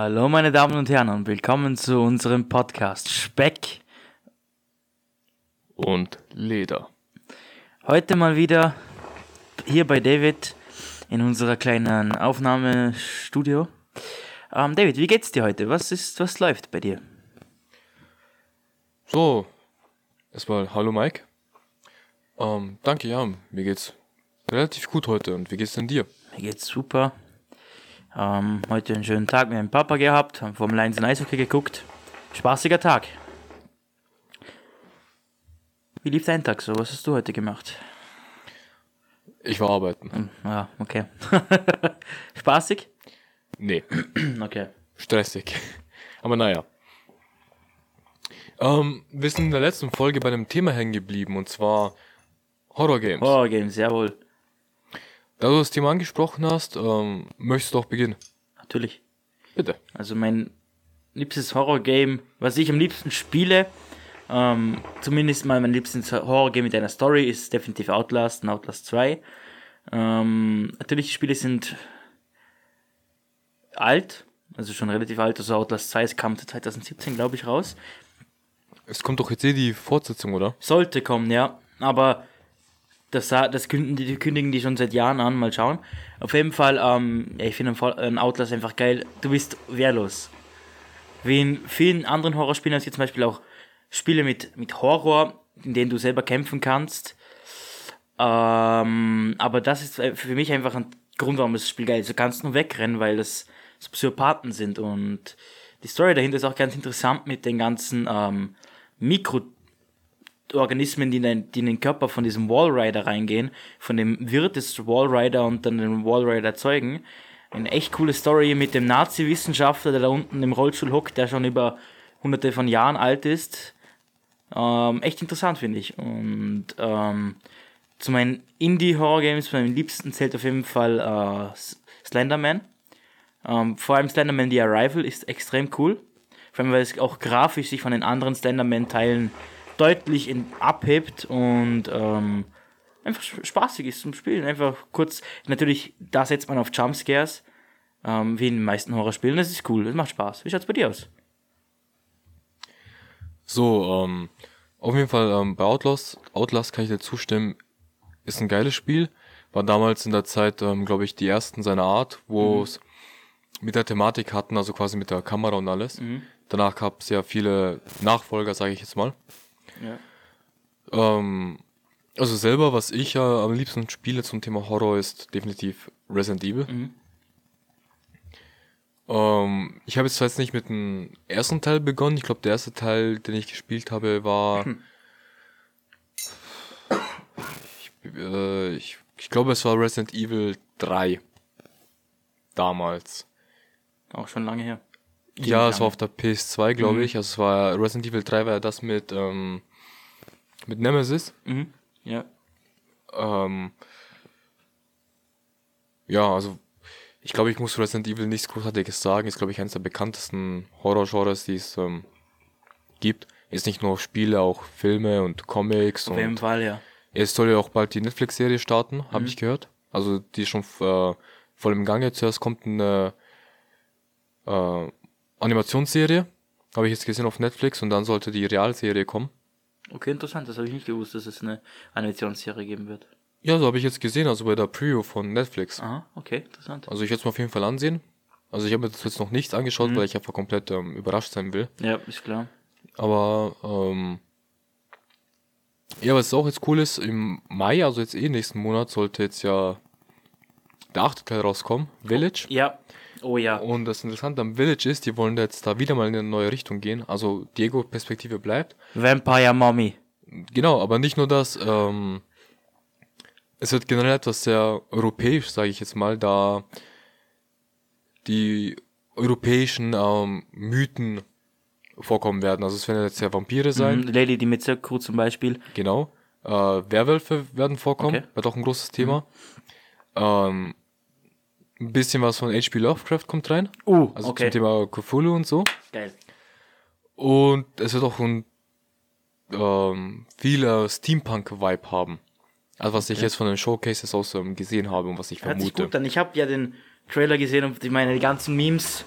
Hallo meine Damen und Herren und willkommen zu unserem Podcast Speck und Leder. Heute mal wieder hier bei David in unserer kleinen Aufnahmestudio. Ähm, David, wie geht's dir heute? Was ist, was läuft bei dir? So, erstmal hallo Mike. Ähm, danke, ja, mir geht's relativ gut heute. Und wie geht's denn dir? Mir geht's super. Ähm, heute einen schönen Tag mit meinem Papa gehabt, haben vom Lions Eishockey geguckt. Spaßiger Tag. Wie lief dein Tag so? Was hast du heute gemacht? Ich war arbeiten. Hm, Ja, okay. Spaßig? Nee, Okay. stressig. Aber naja. Ähm, wir sind in der letzten Folge bei einem Thema hängen geblieben und zwar Horror Games. Horror Games, jawohl. Da du das Thema angesprochen hast, ähm, möchtest du auch beginnen? Natürlich. Bitte. Also mein liebstes Horror-Game, was ich am liebsten spiele, ähm, zumindest mal mein liebstes Horror-Game mit einer Story, ist definitiv Outlast und Outlast 2. Ähm, natürlich, die Spiele sind alt, also schon relativ alt. Also Outlast 2 es kam 2017, glaube ich, raus. Es kommt doch jetzt eh die Fortsetzung, oder? Sollte kommen, ja. Aber das, das kündigen, die, schon seit Jahren an. Mal schauen. Auf jeden Fall, ähm, ja, ich finde ein Outlast einfach geil. Du bist wehrlos. Wie in vielen anderen Horrorspielen, jetzt zum Beispiel auch Spiele mit, mit Horror, in denen du selber kämpfen kannst. Ähm, aber das ist für mich einfach ein Grund, warum das Spiel geil ist. Du kannst nur wegrennen, weil das so Psychopathen sind. Und die Story dahinter ist auch ganz interessant mit den ganzen ähm, Mikroorganismen, die in, den, die in den Körper von diesem Wallrider reingehen, von dem Wirt des Wallrider und dann den Wallrider erzeugen. Eine echt coole Story mit dem Nazi-Wissenschaftler, der da unten im Rollstuhl hockt, der schon über hunderte von Jahren alt ist. Ähm, echt interessant, finde ich. Und ähm, zu meinen Indie-Horror-Games, meinem liebsten zählt auf jeden Fall äh, Slenderman. Ähm, vor allem Slenderman The Arrival ist extrem cool. Vor allem, weil es auch grafisch sich von den anderen Slenderman-Teilen deutlich in, abhebt und ähm, einfach sp- spaßig ist zum Spielen. Einfach kurz, natürlich, da setzt man auf Jumpscares, ähm, wie in den meisten Horrorspielen. Das ist cool, das macht Spaß. Wie schaut's bei dir aus? So, ähm, auf jeden Fall ähm, bei Outlast, Outlast kann ich dir zustimmen, ist ein geiles Spiel. War damals in der Zeit, ähm, glaube ich, die ersten seiner Art, wo es mit der Thematik hatten, also quasi mit der Kamera und alles. Danach gab es ja viele Nachfolger, sage ich jetzt mal. Ja. Ähm, also selber, was ich ja am liebsten spiele zum Thema Horror, ist definitiv Resident Evil. Ähm, ich habe jetzt zwar jetzt nicht mit dem ersten Teil begonnen. Ich glaube, der erste Teil, den ich gespielt habe, war. ich, äh, ich, ich glaube, es war Resident Evil 3. Damals. Auch schon lange her. Ja, es war auf der PS2, glaube Mhm. ich. Also es war Resident Evil 3 war ja das mit, ähm, mit Nemesis. Mhm. Ja. Ähm, ja, also ich glaube, ich muss Resident Evil nichts Großartiges sagen. Ist, glaube ich, eines der bekanntesten Horror-Genres, die es ähm, gibt. Ist nicht nur Spiele, auch Filme und Comics. Auf jeden Und Fall, ja. es soll ja auch bald die Netflix-Serie starten, habe ich gehört. Also die ist schon äh, voll im Gange. Zuerst kommt eine äh, Animationsserie, habe ich jetzt gesehen auf Netflix, und dann sollte die Realserie kommen. Okay, interessant. Das habe ich nicht gewusst, dass es eine Animationsserie geben wird. Ja, so habe ich jetzt gesehen, also bei der Preview von Netflix. Aha, okay, interessant. Also ich werde es mir auf jeden Fall ansehen. Also ich habe mir das jetzt noch nicht angeschaut, weil ich einfach komplett ähm, überrascht sein will. Ja, ist klar. Aber ähm, ja, was auch jetzt cool ist, im Mai, also jetzt eh nächsten Monat, sollte jetzt ja der achte Teil rauskommen, Village. Ja. Oh ja. Und das Interessante am Village ist, die wollen jetzt da wieder mal in eine neue Richtung gehen. Also Diego-Perspektive bleibt. Vampire Mommy. Genau, aber nicht nur das. Ähm, es wird generell etwas sehr europäisch, sage ich jetzt mal, da die europäischen ähm, Mythen vorkommen werden. Also es werden jetzt ja Vampire sein, Mhm, Lady die Dimitrescu zum Beispiel. genau. Äh, Werwölfe werden vorkommen, Okay. wird auch ein großes Thema. Ähm, ein bisschen was von H.P. Lovecraft kommt rein, Uh, also okay. zum Thema Cthulhu und so. Geil. Und es wird auch ein ähm, viel Steampunk-Vibe haben. Also was ich jetzt von den Showcases aus ähm, gesehen habe und was ich Hört sich vermute. gut an. Ich habe ja den Trailer gesehen und ich meine, die ganzen Memes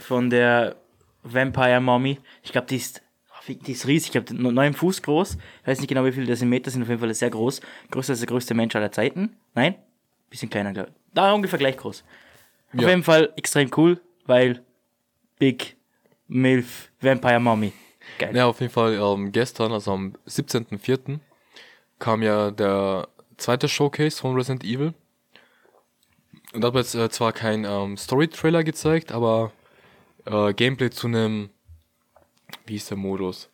von der Vampire Mommy. Ich glaube, die ist, die ist riesig. Ich glaube, neun Fuß groß. Ich weiß nicht genau, wie viele Meter sind. Auf jeden Fall sehr groß. Größer als der größte Mensch aller Zeiten. Nein? Bisschen kleiner, glaube ich. Da ungefähr gleich groß. Auf Ja. jeden Fall extrem cool, weil Big Milf Vampire Mommy. Geil. Ja, auf jeden Fall ähm, gestern, also am 17.04. kam ja der zweite Showcase von Resident Evil. Und da hat man jetzt äh, zwar kein ähm, Story-Trailer gezeigt, aber äh, Gameplay zu einem, wie ist der Modus?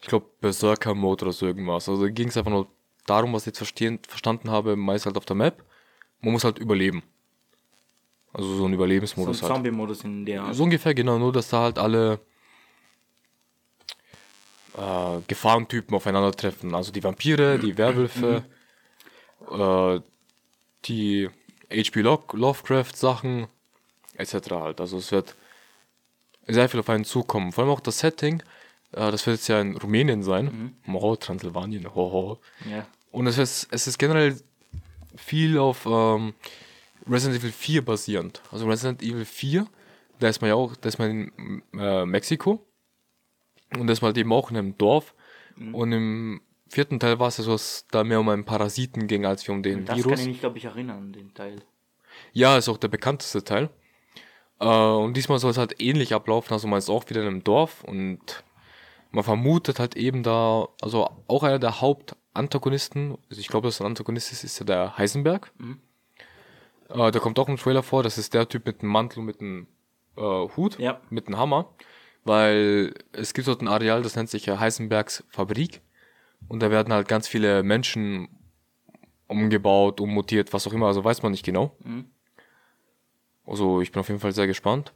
Ich glaube Berserker-Mode oder so irgendwas. Also ging es einfach nur darum, was ich jetzt verstehen, verstanden habe, meist halt auf der Map. Man muss halt überleben. Also so ein so ein Überlebensmodus halt. Zombie-Modus in der. So ungefähr, genau, nur dass da halt alle äh, Gefahrentypen aufeinandertreffen. Also die Vampire, die Werwölfe, äh, die H.P. Lo- Lovecraft-Sachen, etc. halt. Also es wird sehr viel auf einen zukommen. Vor allem auch das Setting, äh, das wird jetzt ja in Rumänien sein. Oh, Transsilvanien, hoho. Ja. Und es ist, es ist generell viel auf ähm, Resident Evil 4 basierend. Also Resident Evil 4, da ist man ja auch, da ist man in äh, Mexiko. Und da ist man halt eben auch in einem Dorf. Und im vierten Teil war es ja so, dass da mehr um einen Parasiten ging, als um den Das Virus. kann ich mich, glaube ich, erinnern, den Teil. Ja, ist auch der bekannteste Teil. Äh, und diesmal soll es halt ähnlich ablaufen, also man ist auch wieder in einem Dorf und man vermutet halt eben da, also auch einer der Hauptantagonisten, also ich glaube, dass ein Antagonist ist, ist ja der Heisenberg. Äh, der kommt auch im Trailer vor, das ist der Typ mit dem Mantel und mit dem äh, Hut, Ja. mit dem Hammer, weil es gibt dort ein Areal, das nennt sich ja Heisenbergs Fabrik und da werden halt ganz viele Menschen umgebaut, ummutiert, was auch immer, also weiß man nicht genau. Also ich bin auf jeden Fall sehr gespannt.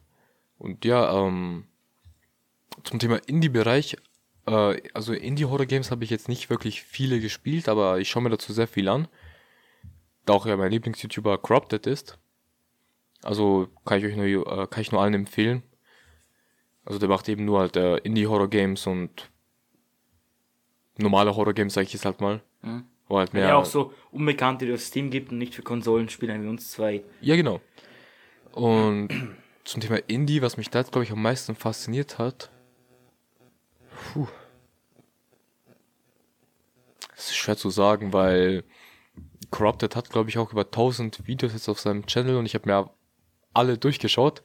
Und ja, ähm, zum Thema Indie-Bereich, äh, also Indie-Horror-Games habe ich jetzt nicht wirklich viele gespielt, aber ich schaue mir dazu sehr viel an. Da auch ja mein Lieblings-YouTuber Corrupted ist. Also kann ich euch nur, äh, kann ich nur allen empfehlen. Also der macht eben nur halt äh, Indie-Horror-Games und normale Horror-Games, sage ich jetzt halt mal. Mhm. Wo halt mehr Ja, auch so Unbekannte, die es auf Steam gibt und nicht für Konsolenspieler wie uns zwei. Ja, genau. Und zum Thema Indie, was mich da jetzt, glaube ich, am meisten fasziniert hat. Puh. Das ist schwer zu sagen, weil Corrupted hat, glaube ich, auch über 1000 Videos jetzt auf seinem Channel und ich habe mir alle durchgeschaut.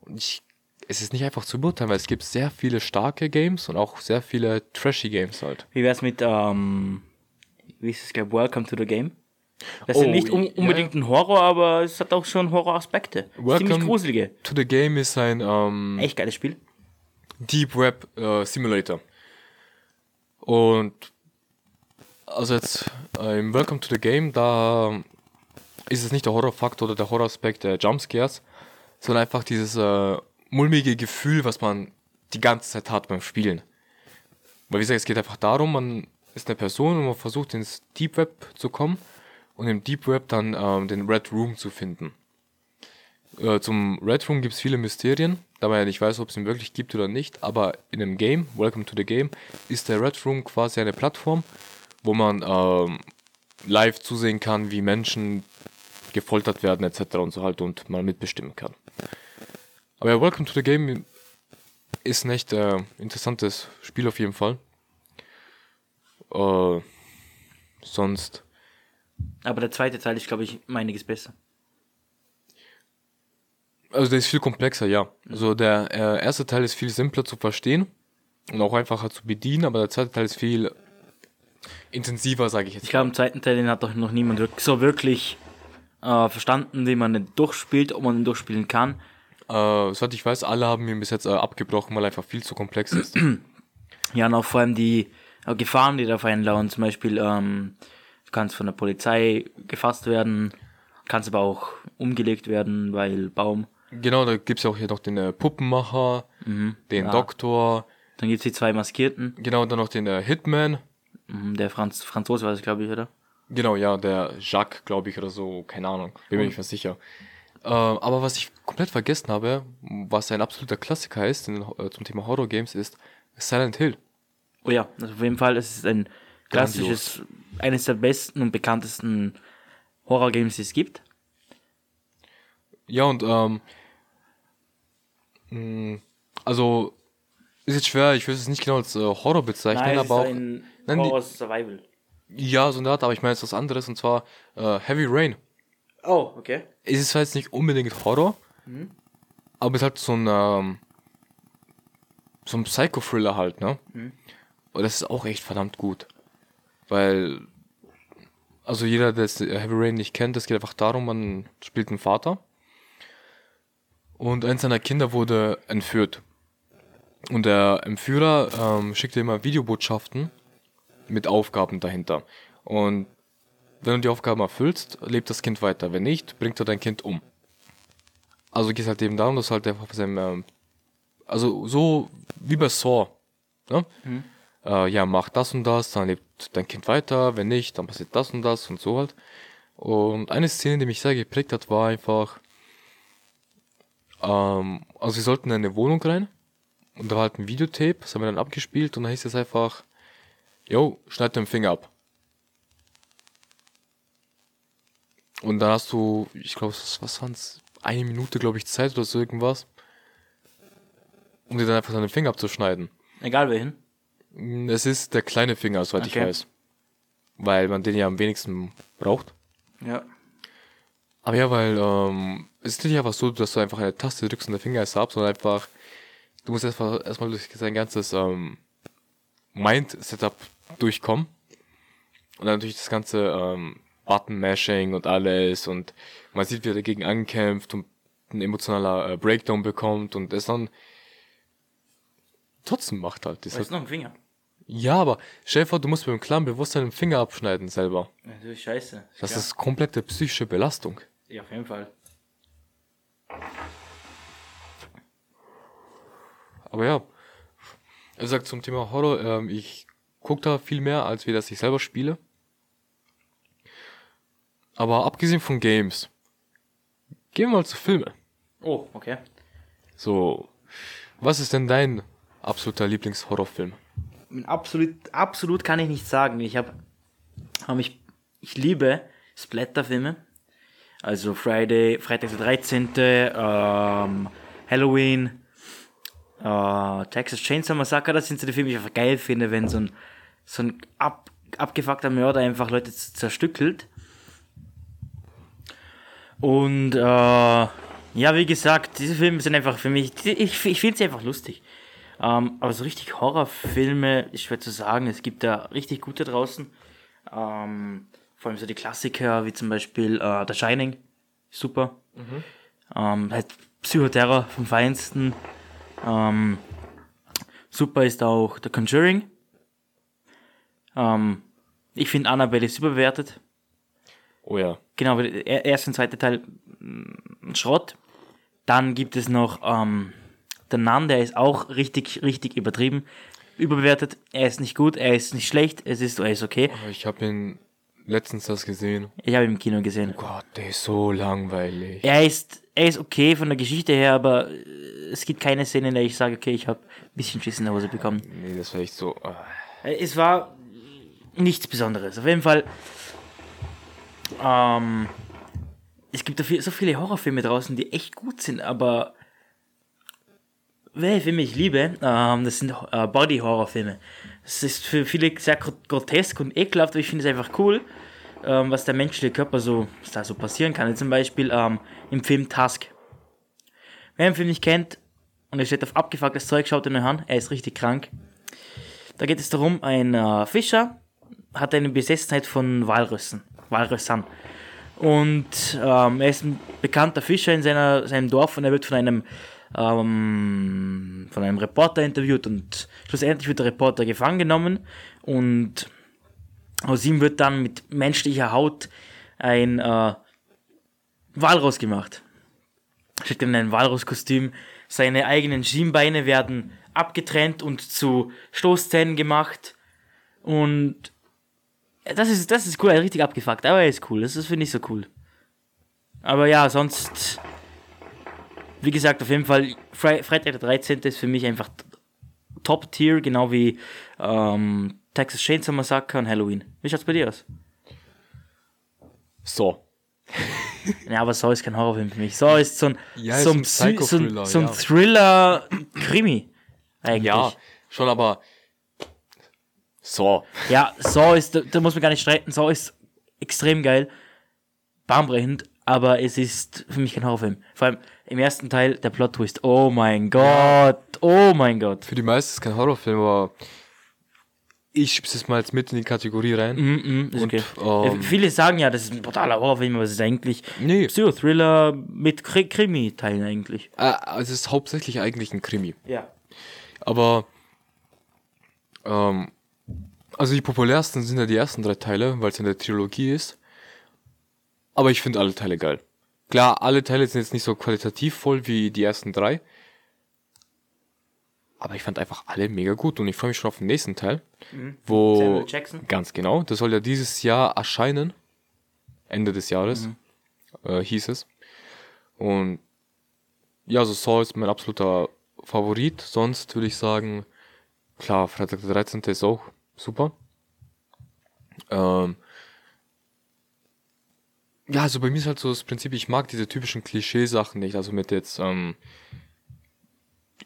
Und ich, es ist nicht einfach zu beurteilen, weil es gibt sehr viele starke Games und auch sehr viele trashy Games halt. Wie wär's mit, ähm, wie ist es, glaub, Welcome to the Game? Das ist Oh, ja nicht un unbedingt ein Horror, aber es hat auch schon Horroraspekte. Ziemlich Welcome- gruselige. To the Game ist ein ähm, Echt geiles Spiel. Deep Web äh, Simulator. Und also jetzt äh, im Welcome to the Game, da ist es nicht der Horrorfaktor oder der Horroraspekt der Jumpscares, sondern einfach dieses äh, mulmige Gefühl, was man die ganze Zeit hat beim Spielen. Weil wie gesagt, es geht einfach darum, man ist eine Person und man versucht ins Deep Web zu kommen und im Deep Web dann ähm, den Red Room zu finden. Äh, zum Red Room gibt es viele Mysterien, da man ja nicht weiß, ob es ihn wirklich gibt oder nicht, aber in dem Game, Welcome to the Game, ist der Red Room quasi eine Plattform, wo man ähm, live zusehen kann, wie Menschen gefoltert werden etc. und so halt und man mitbestimmen kann. Aber ja, Welcome to the Game ist ein echt äh, interessantes Spiel auf jeden Fall. Äh, sonst Aber der zweite Teil ist, glaube ich, einiges besser. Also der ist viel komplexer, ja. Also der äh, erste Teil ist viel simpler zu verstehen und auch einfacher zu bedienen, aber der zweite Teil ist viel intensiver, sage ich jetzt. Ich glaube, im zweiten Teil den hat doch noch niemand so wirklich äh, verstanden, wie man den durchspielt, ob man den durchspielen kann. Äh, soweit ich weiß, alle haben ihn bis jetzt äh, abgebrochen, weil er einfach viel zu komplex ist. Ja, und auch vor allem die äh, Gefahren, die da auf einen lauern. Zum Beispiel, ähm, du kannst von der Polizei gefasst werden, kannst aber auch umgelegt werden, weil Baum. genau, da gibt's ja auch hier noch den äh, Puppenmacher, den ja. Doktor, Dann gibt's die zwei Maskierten. genau, dann noch den äh, Hitman. Mhm, Der Franz Franzose war das, glaube ich, oder? Genau, ja, der Jacques, glaube ich, oder so, keine Ahnung, bin mir nicht mehr sicher. Äh, aber was ich komplett vergessen habe, was ein absoluter Klassiker ist in, äh, zum Thema Horror Games, ist Silent Hill. Oh ja, also auf jeden Fall, es ist ein klassisches, eines der besten und bekanntesten Horror-Games, die es gibt. Ja, und ähm, Also, ist jetzt schwer, ich würde es nicht genau als äh, Horror bezeichnen, Nein, aber auch. ein Nein, Horror Survival. Ja, so eine Art, aber ich meine jetzt was anderes und zwar äh, Heavy Rain. Oh, okay. Es ist zwar jetzt nicht unbedingt Horror, aber es ist halt so ein, ähm, so ein Psycho-Thriller halt, ne? Und das ist auch echt verdammt gut. Weil, also jeder, der das Heavy Rain nicht kennt, es geht einfach darum, man spielt einen Vater und eins seiner Kinder wurde entführt. Und der Entführer ähm, schickt dir immer Videobotschaften mit Aufgaben dahinter. Und wenn du die Aufgaben erfüllst, lebt das Kind weiter. Wenn nicht, bringt er dein Kind um. Also geht es halt eben darum, dass halt einfach seinem, ähm, also so wie bei Saw, ne? Äh, ja, mach das und das, dann lebt dein Kind weiter. Wenn nicht, dann passiert das und das und so halt. Und eine Szene, die mich sehr geprägt hat, war einfach, ähm, also sie sollten in eine Wohnung rein und da war halt ein Videotape, das haben wir dann abgespielt und dann hieß es einfach, yo, schneid den Finger ab. Und dann hast du, ich glaube, was, waren's? Eine Minute, glaube ich, Zeit oder so irgendwas. Um dir dann einfach deinen Finger abzuschneiden. Egal welchen. Es ist der kleine Finger, soweit ich Okay. weiß. Weil man den ja am wenigsten braucht. Ja. Aber ja, weil ähm, es ist nicht einfach so, dass du einfach eine Taste drückst und der Finger ist ab, sondern einfach, du musst erstmal erstmal durch sein ganzes ähm, Mind-Setup durchkommen. Und dann durch das ganze ähm, Button-Mashing und alles und man sieht, wie er dagegen ankämpft und ein emotionaler äh, Breakdown bekommt und es dann trotzdem macht halt. Das Da ist noch ein Finger. ja, aber stell dir vor, du musst mit dem klaren Bewusstsein den Finger abschneiden selber. Natürlich scheiße. Das Klar. ist komplette psychische Belastung. Ja, auf jeden Fall. Aber ja, er sagt zum Thema Horror, ähm, ich gucke da viel mehr, als wie das ich selber spiele. Aber abgesehen von Games, gehen wir mal zu Filmen. Oh, okay. So, was ist denn dein absoluter Lieblingshorrorfilm? Absolut, absolut kann ich nicht sagen. Ich habe, hab ich, ich liebe Splatterfilme. Also Friday, Freitag der 13., ähm, Halloween, äh, Texas Chainsaw Massacre, das sind so die Filme, die ich einfach geil finde, wenn so ein, so ein ab, abgefuckter Mörder einfach Leute zerstückelt. Und äh, ja, wie gesagt, diese Filme sind einfach für mich, ich, ich finde sie einfach lustig. Ähm, aber so richtig Horrorfilme ist schwer zu sagen. Es gibt da richtig gute draußen. Ähm, vor allem so die Klassiker, wie zum Beispiel äh, The Shining. Super. Ähm, halt Psychoterror vom Feinsten. Ähm, super ist auch The Conjuring. Ähm, ich finde Annabelle ist überbewertet. Oh ja. Genau, der erste und zweite Teil mh, Schrott. Dann gibt es noch ähm, der Nun, der ist auch richtig, richtig übertrieben. Überbewertet. Er ist nicht gut, er ist nicht schlecht, es ist, er ist okay. Aber ich habe ihn letztens das gesehen. Ich habe ihn im Kino gesehen. Gott, der ist so langweilig. Er ist, er ist okay von der Geschichte her, aber äh, es gibt keine Szene, in der ich sage, okay, ich habe ein bisschen Schiss in der Hose bekommen. Nee, das war echt so. ah. Äh, Es war nichts Besonderes. Auf jeden Fall. Ähm, es gibt da viel, so viele Horrorfilme draußen, die echt gut sind, aber welche Filme ich liebe, ähm, das sind äh, Body-Horror-Filme. Das ist für viele sehr gro- grotesk und ekelhaft, aber ich finde es einfach cool, ähm, was der menschliche Körper so, was da so passieren kann. Zum Beispiel ähm, im Film Tusk. Wer den Film nicht kennt und er steht auf abgefucktes Zeug, schaut ihn euch an, er ist richtig krank. Da geht es darum, ein äh, Fischer hat eine Besessenheit von Walrüssen, Walrüssern. Und ähm, er ist ein bekannter Fischer in seiner, seinem Dorf und er wird von einem, ähm, von einem Reporter interviewt und schlussendlich wird der Reporter gefangen genommen und aus ihm wird dann mit menschlicher Haut ein äh, Walross gemacht. Steckt in ein Walrusskostüm. Seine eigenen Schienbeine werden abgetrennt und zu Stoßzähnen gemacht. Und das ist, das ist cool, er ist richtig abgefuckt, aber er ist cool, das ist, finde ich so cool. Aber ja, sonst, wie gesagt, auf jeden Fall, Fre Freitag der 13. ist für mich einfach Top-Tier, genau wie ähm, Texas Chainsaw Massacre und Halloween. Wie schaut's bei dir aus? So. Ja, aber Saw ist kein Horrorfilm für mich. Saw ist so ein, Ja, so ist ein, ein so ein, so ein ja. Thriller-Krimi. Eigentlich. Ja, schon, aber. So. Ja, Saw ist, da, da muss man gar nicht streiten. Saw ist extrem geil, bahnbrechend, aber es ist für mich kein Horrorfilm. Vor allem im ersten Teil der Plot-Twist. Oh mein Gott, oh mein Gott. Für die meisten ist es kein Horrorfilm, aber ich schieb's es mal jetzt mit in die Kategorie rein. Mhm, ist Und, okay. ähm, Ja, Viele sagen ja, das ist ein brutaler Horrorfilm, aber es ist eigentlich Nee, Psychothriller mit Kri Krimi-Teilen eigentlich. äh, es ist hauptsächlich eigentlich ein Krimi. Ja. Aber, ähm, also die populärsten sind ja die ersten drei Teile, weil es in der Trilogie ist. Aber ich finde alle Teile geil. Klar, alle Teile sind jetzt nicht so qualitativ voll wie die ersten drei. Aber ich fand einfach alle mega gut und ich freue mich schon auf den nächsten Teil. Wo, Samuel Jackson. ganz genau, das soll ja dieses Jahr erscheinen. Ende des Jahres, äh, hieß es. Und ja, so Saw ist mein absoluter Favorit. Sonst würde ich sagen, klar, Freitag der 13. ist auch super. Ähm, ja, also bei mir ist halt so das Prinzip, ich mag diese typischen Klischeesachen nicht. Also mit jetzt ähm,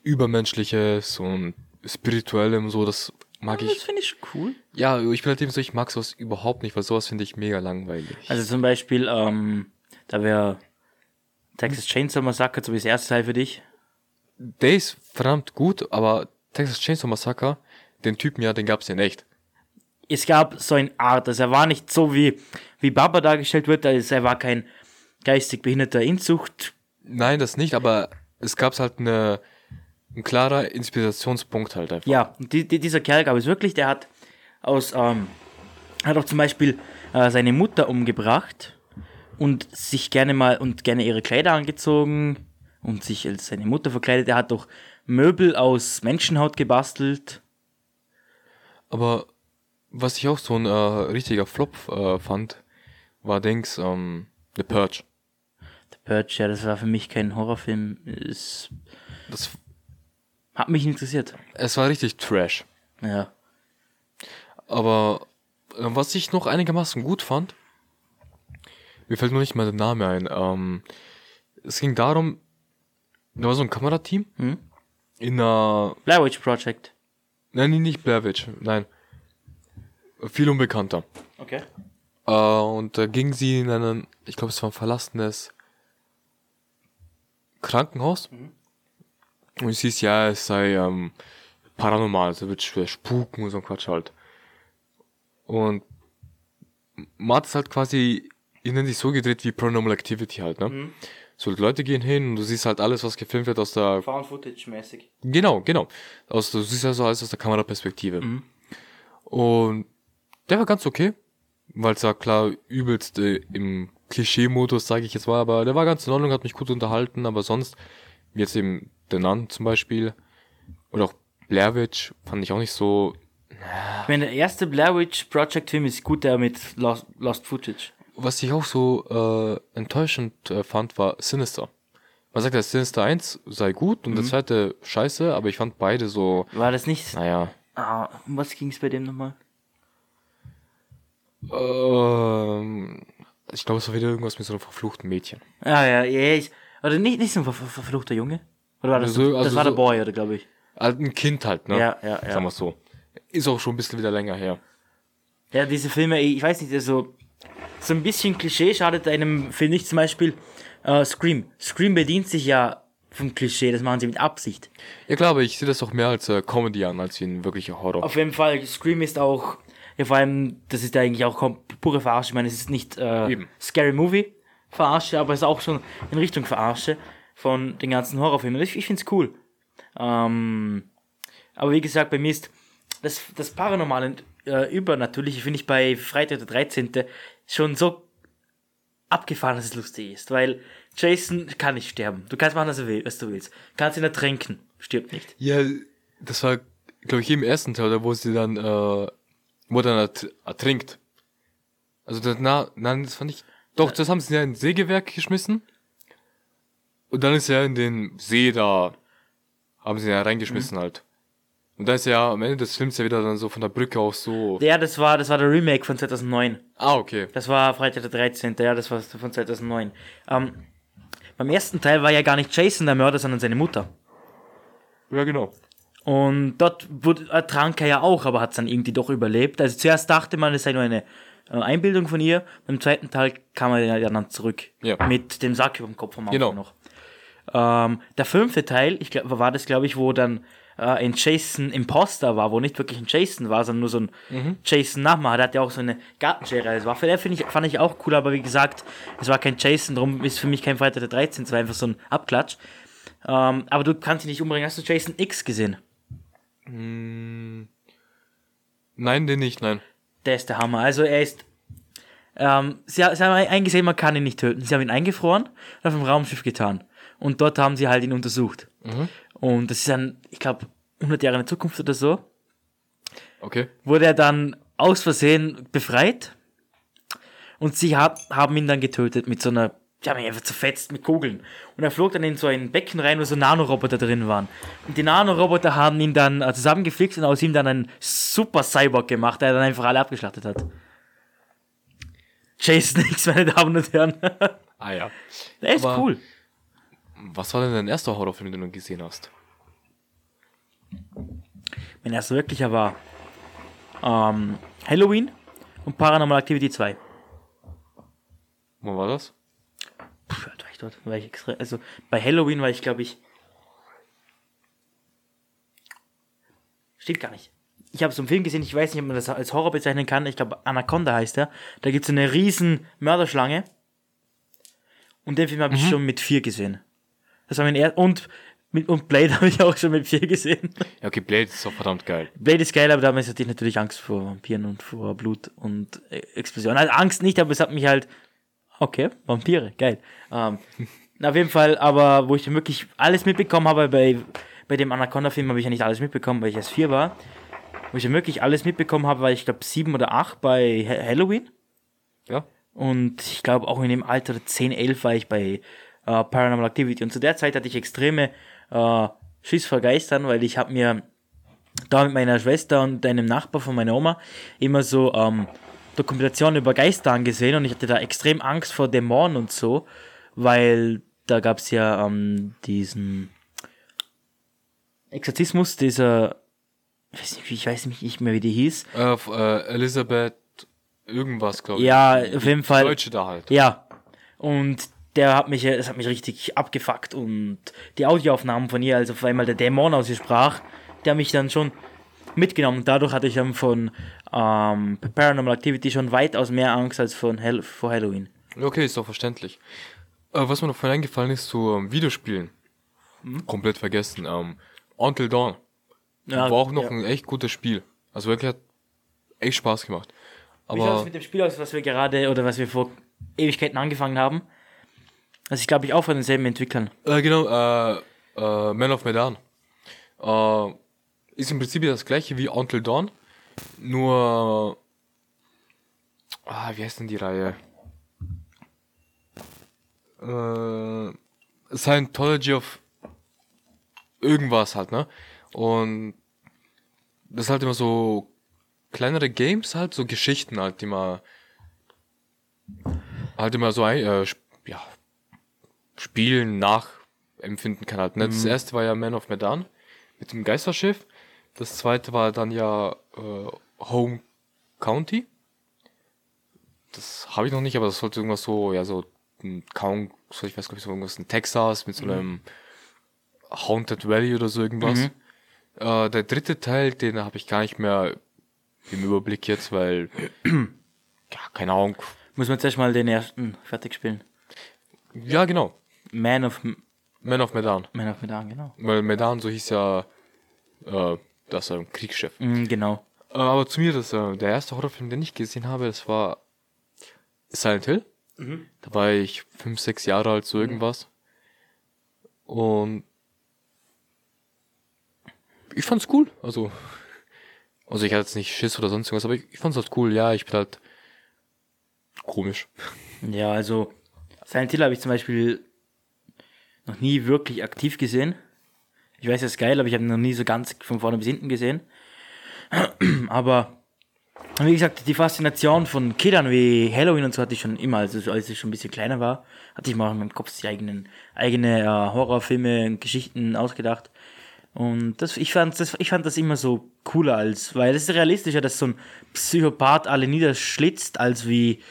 Übermenschliches und Spirituellem, so, das mag Das ich. finde ich cool. Ja, ich bin halt eben so, ich mag sowas überhaupt nicht, weil sowas finde ich mega langweilig. Also zum Beispiel, ähm, da wäre Texas Chainsaw Massacre, so wie das erste Teil für dich. Der ist verdammt gut, aber Texas Chainsaw Massacre, den Typen ja, den gab's ja in echt. Es gab so eine Art, also er war nicht so wie, wie Baba dargestellt wird, also er war kein geistig behinderter Inzucht. Nein, das nicht, aber es gab's halt eine, ein klarer Inspirationspunkt halt einfach. Ja, die, die, dieser Kerl gab es wirklich, der hat aus, ähm, hat auch zum Beispiel äh, seine Mutter umgebracht und sich gerne mal und gerne ihre Kleider angezogen und sich als seine Mutter verkleidet. Er hat auch Möbel aus Menschenhaut gebastelt. Aber was ich auch so ein äh, richtiger Flop äh, fand, war Dings, ähm, The Purge. The Purge, ja, das war für mich kein Horrorfilm. Es Das, hat mich interessiert. es war richtig Trash. Ja. Aber äh, was ich noch einigermaßen gut fand, mir fällt nur nicht mal der Name ein. Ähm, es ging darum, da war so ein Kamerateam Hm? in einer, Blair Witch Project. nein, nicht Blair Witch, nein, viel unbekannter. Okay. Äh, und da ging sie in einen, ich glaube, es war ein verlassenes Krankenhaus. Und es hieß, ja, es sei ähm, paranormal, also wird schwer spuken und so ein Quatsch halt. Und man hat es halt quasi ihnen sich so gedreht wie Paranormal Activity halt, ne? So, die Leute gehen hin und du siehst halt alles, was gefilmt wird aus der Found Footage mäßig. Genau, genau. Aus, du siehst also alles aus der Kameraperspektive. Und der war ganz okay, weil es ja klar übelst äh, im Klischee-Modus, sage ich jetzt mal, aber der war ganz in Ordnung, hat mich gut unterhalten, aber sonst, wie jetzt eben The Nun zum Beispiel, oder auch Blair Witch, fand ich auch nicht so, Ich meine, der erste Blair Witch Project Film ist gut, der mit Lost, Lost Footage. was ich auch so äh, enttäuschend äh, fand, war Sinister. Man sagt ja, Sinister 1 sei gut und der zweite scheiße, aber ich fand beide so, War das nicht. naja, Ah, um was ging es bei dem nochmal? ähm, ich glaube, es war wieder irgendwas mit so einem verfluchten Mädchen. Ah, ja, ja. Ich, oder nicht, nicht so ein ver ver verfluchter Junge? Oder war das, Also- das also war der so- Boy, oder glaube ich? Ein Kind halt, ne? Ja, ja, ja. Sagen wir so. Ist auch schon ein bisschen wieder länger her. Ja, diese Filme, ich weiß nicht, also so ein bisschen Klischee schadet einem Film nicht. Zum Beispiel äh, Scream. Scream bedient sich ja vom Klischee, das machen sie mit Absicht. Ja klar, aber ich sehe das auch mehr als äh, Comedy an, als wie ein wirklicher Horror. Auf jeden Fall, Scream ist auch, ja vor allem, das ist ja eigentlich auch pure Verarsche. Ich meine, es ist nicht äh. Scary Movie Verarsche, aber es ist auch schon in Richtung Verarsche von den ganzen Horrorfilmen. Ich, ich finde es cool. Ähm, aber wie gesagt, bei mir ist das, das Paranormale und äh, Übernatürliche, finde ich bei Freitag der 13. schon so abgefahren, dass es lustig ist. Weil Jason kann nicht sterben. Du kannst machen, was du willst. Kannst ihn ertränken. Stirbt nicht. Ja, das war, glaube ich, im ersten Teil, da wo sie dann, äh, wo er dann ert ertrinkt. Also das, na, nein, das fand ich, doch, das haben sie ja in Sägewerk geschmissen. Und dann ist er in den See da, haben sie ja reingeschmissen halt. Und da ist ja am Ende des Films ja wieder dann so von der Brücke aus so. Ja, das war, das war der Remake von 2009. Ah, okay. Das war Freitag der 13. Ja, das war von 2009. Ähm, beim ersten Teil war ja gar nicht Jason der Mörder, sondern seine Mutter. Ja, genau. Und dort wurde, äh, trank er ja auch, aber hat es dann irgendwie doch überlebt. Also zuerst dachte man, es sei nur eine äh, Einbildung von ihr. Beim zweiten Teil kam er ja dann zurück. Ja. Mit dem Sack über dem Kopf am Anfang Genau. noch. Ähm, der fünfte Teil, ich glaube, war das, glaube ich, wo dann äh, ein Jason Imposter war, wo nicht wirklich ein Jason war, sondern nur so ein Mhm. Jason Nachmacher. Der hat ja auch so eine Gartenschere als Waffe. Der ich, fand ich auch cool, aber wie gesagt, es war kein Jason, darum ist für mich kein Freitag der 13. Es war einfach so ein Abklatsch. Ähm, aber du kannst ihn nicht umbringen. Hast du Jason X gesehen? Nein, den nicht, nein. Der ist der Hammer. Also er ist. Ähm, sie, sie haben eingesehen, man kann ihn nicht töten. Sie haben ihn eingefroren und auf dem Raumschiff getan. Und dort haben sie halt ihn untersucht. Und das ist dann, ich glaube, 100 Jahre in der Zukunft oder so, Okay. wurde er dann aus Versehen befreit. Und sie hab, haben ihn dann getötet mit so einer, die haben ihn einfach zerfetzt mit Kugeln. Und er flog dann in so ein Becken rein, wo so Nanoroboter drin waren. Und die Nanoroboter haben ihn dann äh, zusammengeflixt und aus ihm dann einen super Cyborg gemacht, der dann einfach alle abgeschlachtet hat. Jason X, meine Damen und Herren. Ah ja. Der ist Aber- cool. Was war denn dein erster Horrorfilm, den du gesehen hast? Mein erster wirklicher war ähm, Halloween und Paranormal Activity 2. Wo war das? Puh, wie alt war ich dort? War ich extra, also bei Halloween war ich, glaube ich. Steht gar nicht. Ich habe so einen Film gesehen, ich weiß nicht, ob man das als Horror bezeichnen kann. Ich glaube, Anaconda heißt der. Da gibt es eine riesen Mörderschlange. Und den Film habe ich schon mit vier gesehen. Das war mein er und mit, und Blade habe ich auch schon mit vier gesehen. Ja, okay, Blade ist doch verdammt geil. Blade ist geil, aber damals hatte ich natürlich Angst vor Vampiren und vor Blut und äh, Explosionen. Also Angst nicht, aber es hat mich halt. Okay, Vampire, geil. Ähm, auf jeden Fall, aber wo ich dann wirklich alles mitbekommen habe, bei, bei dem Anaconda-Film habe ich ja nicht alles mitbekommen, weil ich erst vier war. Wo ich dann wirklich alles mitbekommen habe, war ich glaube sieben oder acht bei Ha- Halloween. Ja? Und ich glaube auch in dem Alter 10, 11 war ich bei äh, Paranormal Activity. Und zu der Zeit hatte ich extreme äh, Schiss vor Geistern, weil ich habe mir da mit meiner Schwester und einem Nachbar von meiner Oma immer so ähm, Dokumentationen über Geister angesehen und ich hatte da extrem Angst vor Dämonen und so, weil da gab es ja ähm, diesen Exorzismus, dieser, ich weiß nicht, ich weiß nicht mehr, wie die hieß. Äh, äh, Elisabeth irgendwas, glaube ich. Ja, auf jeden Die Fall. Deutsche da halt. Ja. Und der hat mich, das hat mich richtig abgefuckt und die Audioaufnahmen von ihr, also auf einmal der Dämon aus ihr sprach, der hat mich dann schon mitgenommen. Dadurch hatte ich dann von ähm, Paranormal Activity schon weitaus mehr Angst als von Hall vor Halloween. Okay, ist doch verständlich. Äh, was mir noch vorhin eingefallen ist zu ähm, Videospielen. Komplett vergessen. Ähm, Until Dawn. Ja, War auch noch ja. ein echt gutes Spiel. Also wirklich hat echt Spaß gemacht. Wie schaut es Aber mit dem Spiel aus, was wir gerade oder was wir vor Ewigkeiten angefangen haben? Das ist, glaube ich, auch von denselben Entwicklern. äh, genau, äh, äh, Man of Medan. Äh, ist im Prinzip das gleiche wie Until Dawn. Nur ah, wie heißt denn die Reihe? Äh, Scientology of irgendwas halt, ne? Und das ist halt immer so kleinere Games halt, so Geschichten halt, die man halt immer so ein, äh, ja, spielen, nachempfinden kann halt. Ne? Das erste war ja Man of Medan mit dem Geisterschiff. Das zweite war dann ja äh, Home County. Das habe ich noch nicht, aber das sollte irgendwas so, ja, so ein Count, so ich weiß gar nicht, so irgendwas in Texas mit so einem Haunted Valley oder so irgendwas. Äh, der dritte Teil, den habe ich gar nicht mehr im Überblick jetzt, weil, ja, keine Ahnung. Muss man zuerst mal den ersten fertig spielen. Ja, genau. Man of, Man of Medan. Man of Medan, genau. Weil Medan, so hieß ja äh, das äh, Kriegsschiff. Mm, genau. Äh, aber zu mir, das, äh, der erste Horrorfilm, den ich gesehen habe, das war Silent Hill. Da war ich fünf, sechs Jahre alt, so irgendwas. Und ich fand's cool. Also, also ich hatte jetzt nicht Schiss oder sonst irgendwas, aber ich, ich fand's halt cool. Ja, ich bin halt komisch. Ja, also Silent Hill habe ich zum Beispiel noch nie wirklich aktiv gesehen. Ich weiß, er ist geil, aber ich habe ihn noch nie so ganz von vorne bis hinten gesehen. aber wie gesagt, die Faszination von Killern wie Halloween und so hatte ich schon immer, also als ich schon ein bisschen kleiner war, hatte ich mal in meinem Kopf die eigenen, eigene äh, Horrorfilme und Geschichten ausgedacht. Und das, ich, fand das, ich fand das immer so cooler als, weil es ist realistischer, dass so ein Psychopath alle niederschlitzt, als wie,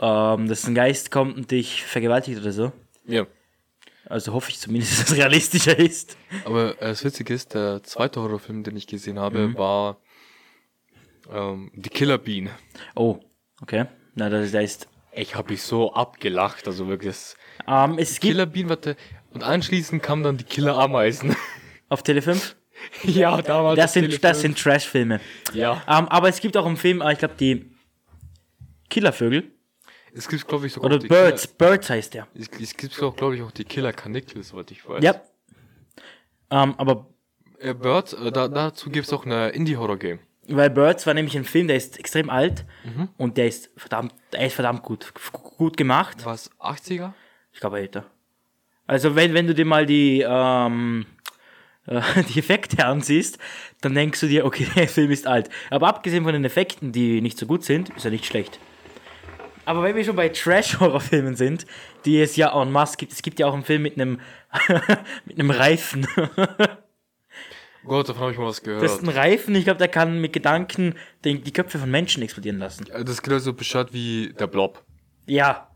ähm, dass ein Geist kommt und dich vergewaltigt oder so. Ja. Also hoffe ich zumindest, dass es realistischer ist. Aber äh, das Witzige ist, der zweite Horrorfilm, den ich gesehen habe, war ähm, The Killer Bean. Oh, okay. Na, das heißt, Ich habe mich so abgelacht, also wirklich. Das ähm, es gibt Killer Bean, warte. Und anschließend kamen dann die Killer Ameisen. auf Tele 5, ja, damals. das sind, Tele das 5. sind Trash-Filme. Ja. Ähm, aber es gibt auch im Film, äh, ich glaube, die Killervögel Es gibt, glaube ich, sogar oder auch die Birds, Birds heißt der. Killer, es, es gibt glaube ich, auch die Killer Kanickel, soweit ich weiß. Ja. Ähm, aber Äh, Birds, äh, da, dazu gibt es auch eine Indie-Horror-Game. Weil Birds war nämlich ein Film, der ist extrem alt Mhm. und der ist verdammt, der ist verdammt gut, gut gemacht. Was, 80er? Ich glaube älter. Also wenn, wenn du dir mal die, ähm, äh, die Effekte ansiehst, dann denkst du dir, okay, der Film ist alt. Aber abgesehen von den Effekten, die nicht so gut sind, ist er nicht schlecht. Aber wenn wir schon bei Trash-Horrorfilmen sind, die es ja en masse gibt, es gibt ja auch einen Film mit einem, mit einem Reifen. Gott, davon habe ich mal was gehört. Das ist ein Reifen, ich glaube, der kann mit Gedanken den, die Köpfe von Menschen explodieren lassen. Äh, das geht so bescheuert wie der Blob. Ja.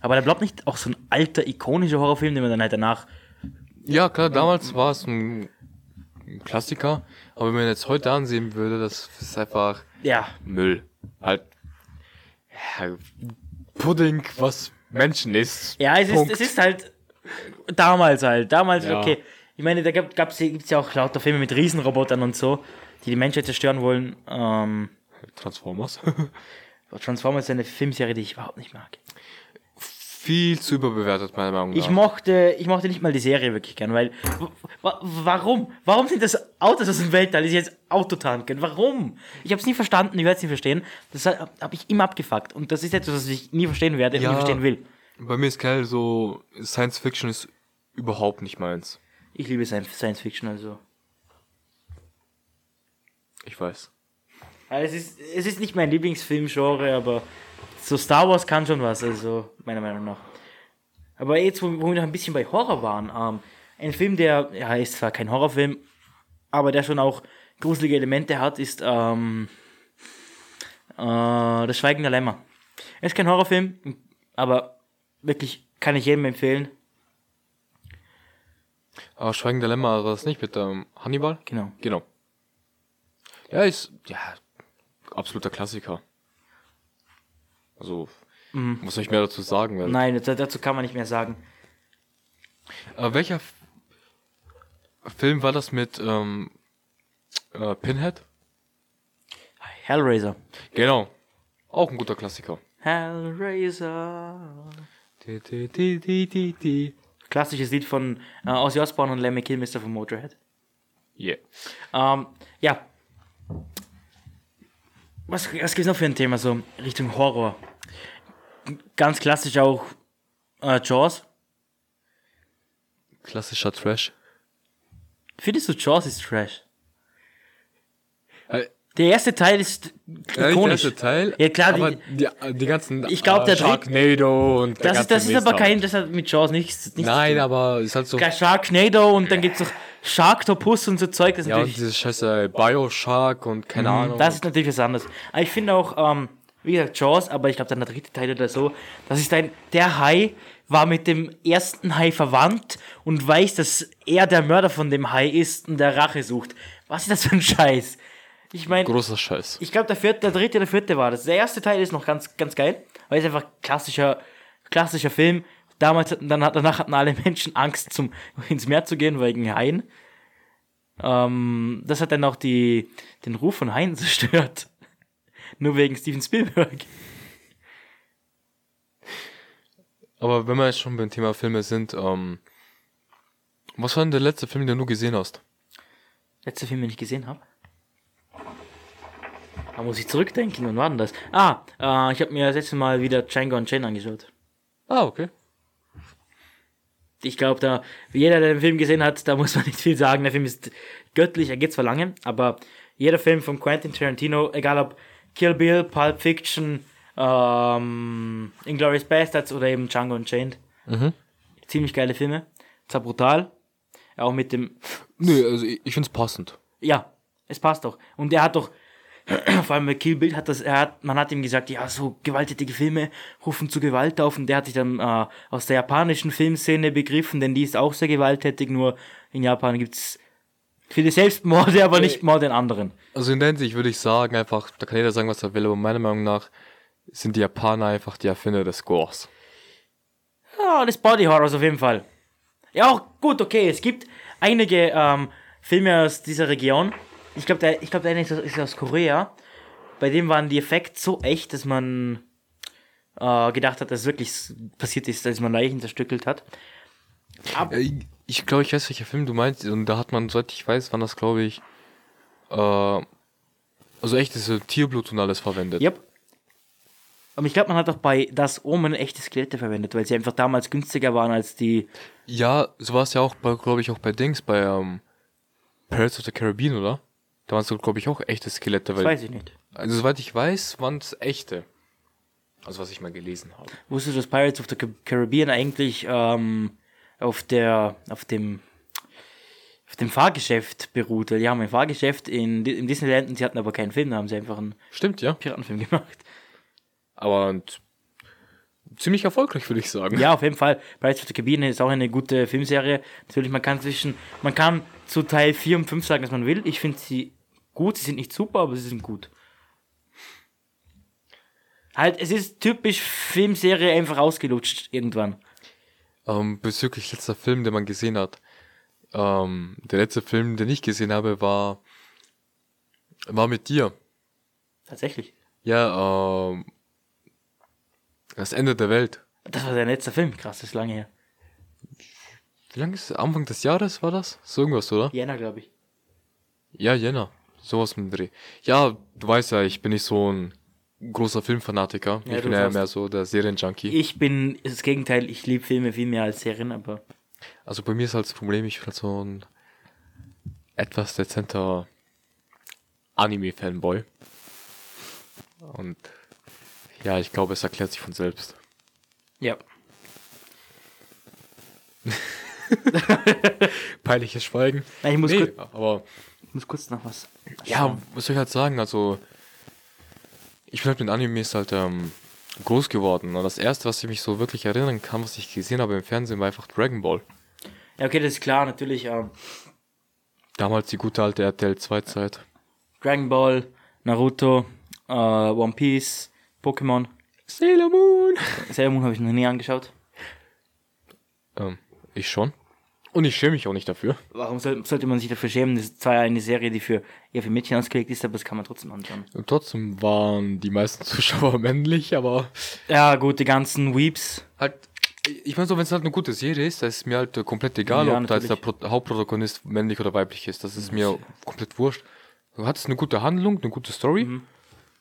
Aber der bleibt nicht auch so ein alter, ikonischer Horrorfilm, den man dann halt danach. Ja, klar, damals war es ein, ein Klassiker, aber wenn man jetzt heute ansehen würde, das ist einfach Ja. Müll. Halt ja, Pudding, was Menschen isst. Ja, es ist, es ist halt damals halt. Damals, Ja. okay. Ich meine, da gab, gibt's ja auch lauter Filme mit Riesenrobotern und so, die die Menschheit zerstören wollen. Ähm, Transformers. Transformers ist eine Filmserie, die ich überhaupt nicht mag. Viel zu überbewertet, meiner Meinung nach. Ich mochte, ich mochte nicht mal die Serie wirklich gern, weil warum? Warum sind das Autos aus dem Weltall, die sich jetzt Autotanken? Warum? Ich habe es nie verstanden, ich werde es nie verstehen. Das habe hab ich immer abgefuckt und das ist etwas, was ich nie verstehen werde, Ja. nie verstehen will. Bei mir ist geil, so Science Fiction ist überhaupt nicht meins. Ich liebe Science Science Fiction, also. Ich weiß. Also Es ist, es ist nicht mein Lieblingsfilmgenre, aber so Star Wars kann schon was, also meiner Meinung nach. Aber jetzt, wo, wo wir noch ein bisschen bei Horror waren, ähm, ein Film, der, ja, ist zwar kein Horrorfilm, aber der schon auch gruselige Elemente hat, ist ähm, äh, Das Schweigen der Lämmer. Er ist kein Horrorfilm, aber wirklich kann ich jedem empfehlen. Aber Schweigen der Lämmer war das nicht mit ähm, Hannibal? Genau. Genau. Ja, ist, ja, absoluter Klassiker. Also, was soll ich mehr dazu sagen? Weil, Nein, da- dazu kann man nicht mehr sagen. äh, welcher F Film war das mit ähm, äh, Pinhead? Hellraiser. Genau. Auch ein guter Klassiker. Hellraiser. Di, di, di. Klassisches Lied von äh, Ozzy Osbourne und Lemmy Kilmister von Motorhead. Yeah. Ähm, ja. Was, was gibt es noch für ein Thema, so Richtung Horror? Ganz klassisch auch äh, Jaws. Klassischer Trash. Findest du Jaws ist Trash? Äh, Der erste Teil ist Ja, ikonisch. der erste Teil. Ja, klar, aber die- die, die ganzen. Ich glaub, der Dritt- Sharknado und der Das ist, das ist aber kein, das hat mit Jaws nichts, nichts Nein, aber es hat so. Sharknado und dann gibt's noch Sharktopus und so Zeug, das ist Ja, und natürlich dieses scheiße Bioshark und keine Ahnung. Das ist natürlich was anderes. Aber ich finde auch, ähm, wie gesagt, Jaws, aber ich glaube dann der dritte Teil oder so, das ist ein, der Hai war mit dem ersten Hai verwandt und weiß, dass er der Mörder von dem Hai ist und der Rache sucht. Was ist das für ein Scheiß? Ich meine, Großer Scheiß. ich glaube, der vierte, der dritte oder vierte war das. Der erste Teil ist noch ganz, ganz geil, weil es einfach klassischer, klassischer Film. Damals hatten, dann, danach hatten alle Menschen Angst, zum, ins Meer zu gehen wegen Haien. Ähm, das hat dann auch die, den Ruf von Haien zerstört. Nur wegen Steven Spielberg. Aber wenn wir jetzt schon beim Thema Filme sind, ähm, was war denn der letzte Film, den du gesehen hast? Letzter Film, den ich gesehen habe. Da muss ich zurückdenken. Wann war denn das? Ah, äh, ich habe mir das letzte Mal wieder Django Unchained angeschaut. Ah, okay. Ich glaube, da, jeder, der den Film gesehen hat, da muss man nicht viel sagen. Der Film ist göttlich, er geht zwar lange, aber jeder Film von Quentin Tarantino, egal ob Kill Bill, Pulp Fiction, ähm, Inglourious Bastards oder eben Django Unchained, ziemlich geile Filme. Zwar brutal, auch mit dem, Nö, also ich, ich finde es passend. ja, es passt doch. Und er hat doch, vor allem bei Kill Bill hat das, er hat, man hat ihm gesagt, ja, so gewalttätige Filme rufen zu Gewalt auf und der hat sich dann äh, aus der japanischen Filmszene begriffen, denn die ist auch sehr gewalttätig, nur in Japan gibt's viele Selbstmorde, aber nicht Morde an anderen. Also in der Hinsicht würde ich sagen, einfach, da kann jeder sagen, was er will, aber meiner Meinung nach sind die Japaner einfach die Erfinder des Gores. Ja, des Body Horrors auf jeden Fall. Ja, auch gut, okay, es gibt einige ähm, Filme aus dieser Region. Ich glaube, der, ich glaub, der eine ist, aus- Korea. Bei dem waren die Effekte so echt, dass man äh, gedacht hat, dass es wirklich passiert ist, dass man Leichen zerstückelt hat. Äh, Ich, ich glaube, ich weiß, welcher Film du meinst. Und da hat man, soweit ich weiß, waren das, glaube ich, äh, also echt diese Tierblut und alles verwendet. Yep. Aber ich glaube, man hat auch bei Das Omen echte Skelette verwendet, weil sie einfach damals günstiger waren als die. Ja, so war es ja auch, glaube ich, auch bei Dings, bei ähm, Pirates of the Caribbean, oder? Da waren es, glaube ich, auch echte Skelette. Das Weil, weiß ich nicht. also, soweit ich weiß, waren es echte. Also, was ich mal gelesen habe. Wusstest du, dass Pirates of the Ca- Caribbean eigentlich ähm, auf der, auf dem, auf dem Fahrgeschäft beruht? Weil die haben ein Fahrgeschäft in, in Disneyland und sie hatten aber keinen Film, da haben sie einfach einen Stimmt, ja. Piratenfilm gemacht. Aber und, ziemlich erfolgreich, würde ich sagen. Ja, auf jeden Fall. Pirates of the Caribbean ist auch eine gute Filmserie. Natürlich, man kann zwischen, man kann zu Teil 4 und 5 sagen, was man will. Ich finde sie gut, sie sind nicht super, aber sie sind gut. Halt, es ist typisch Filmserie einfach ausgelutscht irgendwann. Ähm, bezüglich letzter Film, den man gesehen hat. Ähm, der letzte Film, den ich gesehen habe, war, war mit dir. Tatsächlich. Ja, ähm, das Ende der Welt. Das war sein letzter Film, krass, das ist lange her. Wie lange ist es? Anfang des Jahres war das? So irgendwas, oder? Jänner, glaube ich. Ja, Jänner. Sowas mit dem Dreh. Ja, du weißt ja, ich bin nicht so ein großer Filmfanatiker. Ja, ich bin ja sagst- mehr so der Serienjunkie. Ich bin das Gegenteil, ich liebe Filme viel mehr als Serien, aber Also bei mir ist halt das Problem, ich bin halt so ein etwas dezenter Anime-Fanboy. Und ja, ich glaube, es erklärt sich von selbst. ja. Peinliches Schweigen. Nein, ich muss, Nee, aber ich muss kurz noch was. ja, was soll ich halt sagen? Also, ich bin halt mit Animes halt ähm, groß geworden. Und das erste, was ich mich so wirklich erinnern kann, was ich gesehen habe im Fernsehen, war einfach Dragon Ball. Ja, okay, das ist klar, natürlich. Ähm, Damals die gute alte RTL 2 Zeit. Dragon Ball, Naruto, äh, One Piece, Pokémon. Sailor Moon! Sailor Moon habe ich noch nie angeschaut. Ähm, ich schon. Und ich schäme mich auch nicht dafür. Warum soll, sollte man sich dafür schämen? Das ist zwar eine Serie, die für eher für Mädchen ausgelegt ist, aber das kann man trotzdem anschauen. Und trotzdem waren die meisten Zuschauer männlich, aber Ja, gut, die ganzen Weeps. halt, ich meine so, wenn es halt eine gute Serie ist, da ist mir halt äh, komplett egal, Ja, ob da jetzt der natürlich. Pro Hauptprotagonist männlich oder weiblich ist. Das ist mir komplett wurscht. Du hattest eine gute Handlung, eine gute Story, Mhm.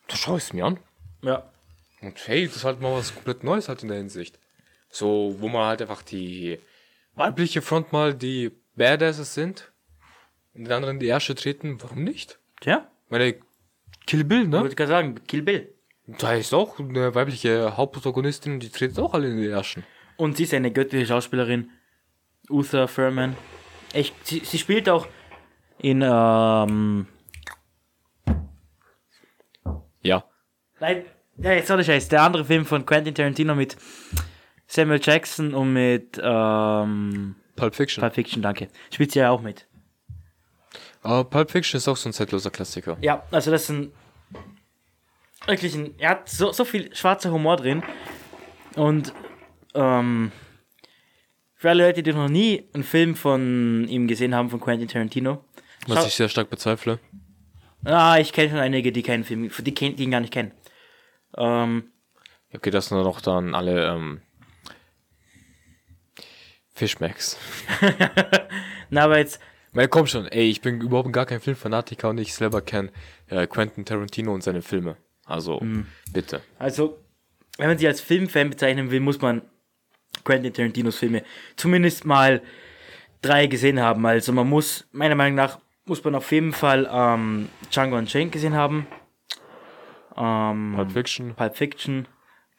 da schau ich es mir an. Ja. Und hey, das ist halt mal was komplett Neues halt in der Hinsicht. So, wo man halt einfach die weibliche Front mal die Badasses sind und den anderen die Ärsche treten, warum nicht? Tja, Meine Kill Bill, ich ne? wollte gerade sagen, Kill Bill. Da ist auch eine weibliche Hauptprotagonistin, die tritt auch alle in die Ärsche. Und sie ist eine göttliche Schauspielerin. Uther Furman. Echt, sie, sie spielt auch in, ähm, Ja. Nein, ja, jetzt ohne Scheiß. Der andere Film von Quentin Tarantino mit Samuel Jackson und mit ähm, Pulp Fiction. Pulp Fiction, danke. Spielt sie ja auch mit. Aber Pulp Fiction ist auch so ein zeitloser Klassiker. Ja, also das ist ein wirklich ein, er hat so, so viel schwarzer Humor drin und ähm, für alle Leute, die noch nie einen Film von ihm gesehen haben, von Quentin Tarantino, Was schau- ich sehr stark bezweifle. ah, ich kenne schon einige, die keinen Film, die, die ihn gar nicht kennen. Ähm, Okay, das sind noch dann alle ähm, Fishmacks. na, aber jetzt, Weil komm schon, ey, ich bin überhaupt gar kein Filmfanatiker und ich selber kenne äh, Quentin Tarantino und seine Filme. Also, bitte. Also, wenn man sie als Filmfan bezeichnen will, muss man Quentin Tarantinos Filme zumindest mal drei gesehen haben. Also man muss, meiner Meinung nach, muss man auf jeden Fall ähm, Django Unchained gesehen haben. Ähm, Pulp Fiction. Pulp Fiction.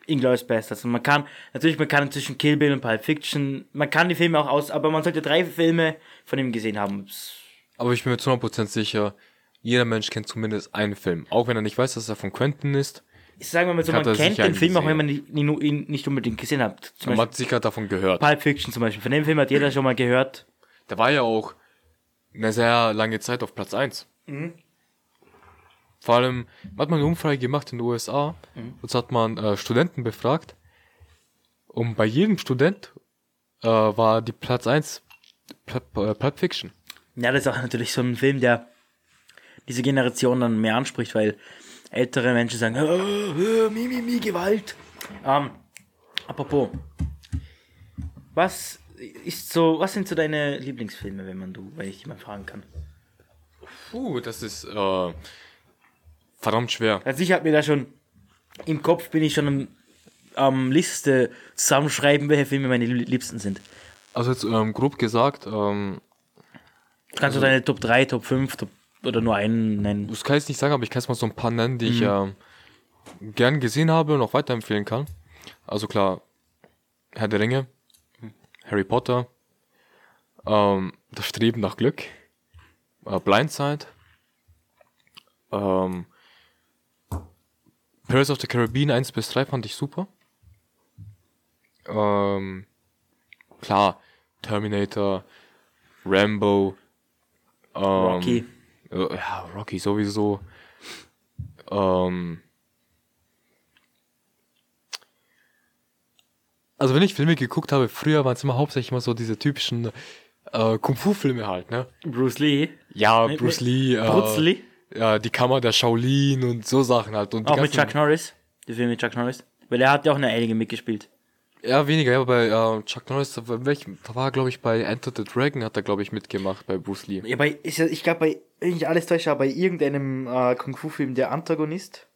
Inglourious Bastards. Also man kann, natürlich, man kann zwischen Kill Bill und Pulp Fiction, man kann die Filme auch aus, aber man sollte drei Filme von ihm gesehen haben. Aber ich bin mir zu 100% sicher, jeder Mensch kennt zumindest einen Film. Auch wenn er nicht weiß, dass er von Quentin ist. Ich sage mal so, man kennt den Film, auch wenn man ihn nicht unbedingt gesehen hat. Zum Man Beispiel hat sicher davon gehört. Pulp Fiction zum Beispiel. Von dem Film hat jeder schon mal gehört. Der war ja auch eine sehr lange Zeit auf Platz 1. Vor allem hat man eine Umfrage gemacht in den USA. Und so hat man äh, Studenten befragt. Und bei jedem Student äh, war die Platz 1 Pulp, äh, Pulp Fiction. Ja, das ist auch natürlich so ein Film, der diese Generation dann mehr anspricht, weil ältere Menschen sagen, oh, oh, mi, mi, mi, Gewalt. Ähm, apropos, was ist so, was sind so deine Lieblingsfilme, wenn man du, wenn ich dich mal fragen kann? Puh, das ist äh, verdammt schwer. Also ich habe mir da schon im Kopf bin ich schon am, am Liste zusammenschreiben, welche Filme meine Lie- Liebsten sind. Also jetzt ähm, grob gesagt, ähm, Kannst du deine Top 3, Top 5 Top, oder nur einen nennen? das kann ich jetzt nicht sagen, aber ich kann jetzt mal so ein paar nennen, die ich ähm, gern gesehen habe und auch weiterempfehlen kann. Also klar, Herr der Ringe, Harry Potter, ähm, das Streben nach Glück, äh, Blindside, ähm, Pirates of the Caribbean 1 bis 3 fand ich super. Ähm, klar, Terminator, Rambo, ähm, Rocky. äh, Ja, Rocky sowieso. Ähm, also wenn ich Filme geguckt habe, früher waren es immer hauptsächlich immer so diese typischen äh, Kung-Fu-Filme halt, ne? Bruce Lee. Ja, Bruce Lee, äh, Bruce Lee. Ja, die Kammer der Shaolin und so Sachen halt. Und die Auch mit Chuck Norris. Der Film mit Chuck Norris. Weil er hat ja auch eine einige mitgespielt. Ja, weniger, ja, bei äh, Chuck Norris, da war, welchem, da war glaube ich bei Enter the Dragon, hat er glaube ich mitgemacht bei Bruce Lee. Ja, bei, ist ja, ich glaube, bei, wenn ich alles täusche, aber bei irgendeinem äh, Kung-Fu-Film der Antagonist.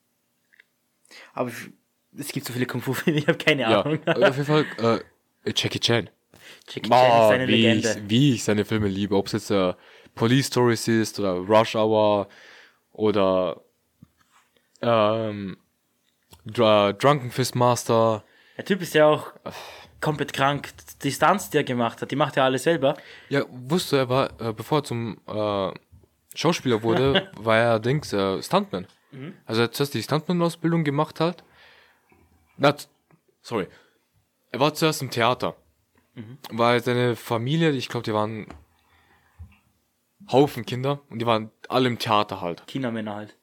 Aber ich- es gibt so viele Kung-Fu-Filme, ich habe keine Ja, Ahnung. aber auf jeden Fall äh, Jackie Chan. Jackie Chan ist eine wie, Legende. Ich, wie ich seine Filme liebe, ob es jetzt äh, Police Stories ist oder Rush Hour oder ähm, Dr Drunken Fist Master. Der Typ ist ja auch komplett krank. Die Stunts, die er gemacht hat, die macht er alle selber. Ja, wusste er war, äh, bevor er zum äh, Schauspieler wurde, war er Dings äh, Stuntman. Also er hat zuerst die Stuntman-Ausbildung gemacht halt. Na, sorry. Er war zuerst im Theater. Weil seine Familie, ich glaube, die waren Haufen Kinder und die waren alle im Theater halt. China-Männer halt.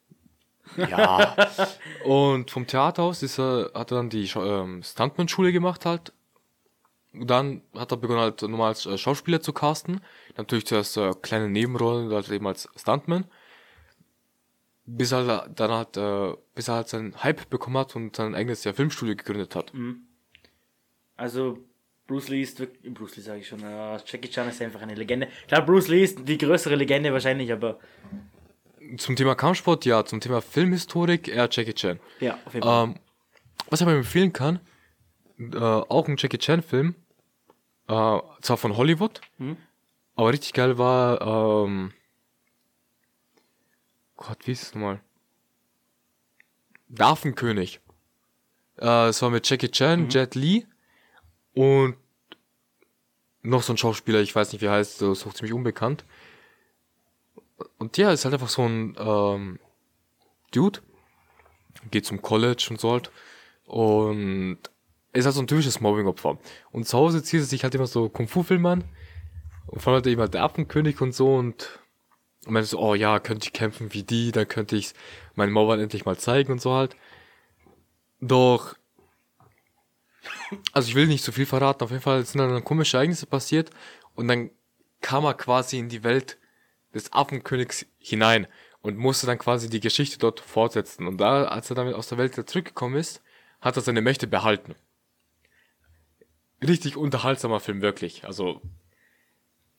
Ja. und vom Theaterhaus ist er, hat er dann die ähm, Stuntman-Schule gemacht halt. Und dann hat er begonnen halt normal als äh, Schauspieler zu casten. Natürlich zuerst äh, kleine Nebenrollen, halt eben als Stuntman. Bis er dann halt, äh, bis er halt seinen Hype bekommen hat und sein eigenes ja, Filmstudio gegründet hat. Also, Bruce Lee ist wirklich, Bruce Lee sage ich schon, äh, Jackie Chan ist einfach eine Legende. Klar, Bruce Lee ist die größere Legende wahrscheinlich, aber Zum Thema Kampfsport, ja, zum Thema Filmhistorik, eher Jackie Chan. ja, auf jeden Fall. Ähm, was ich aber empfehlen kann, äh, auch ein Jackie Chan Film, äh, zwar von Hollywood, aber richtig geil war, ähm, Gott, wie ist es nochmal? Der Affenkönig. Äh, es war mit Jackie Chan, Jet Li und noch so ein Schauspieler, ich weiß nicht wie er heißt, so, so ziemlich unbekannt. Und ja, ist halt einfach so ein ähm, Dude, geht zum College und so halt. Und ist halt so ein typisches Mobbing-Opfer. Und zu Hause zieht er sich halt immer so Kung-Fu-Filme an. Und vor allem er immer der Affenkönig und so und, und meinte so, oh ja, könnte ich kämpfen wie die, dann könnte ich meinen Mauern endlich mal zeigen und so halt. Doch, also ich will nicht zu viel verraten, auf jeden Fall sind dann komische Ereignisse passiert und dann kam er quasi in die Welt des Affenkönigs hinein und musste dann quasi die Geschichte dort fortsetzen. Und da, als er damit aus der Welt zurückgekommen ist, hat er seine Mächte behalten. Richtig unterhaltsamer Film, wirklich. Also,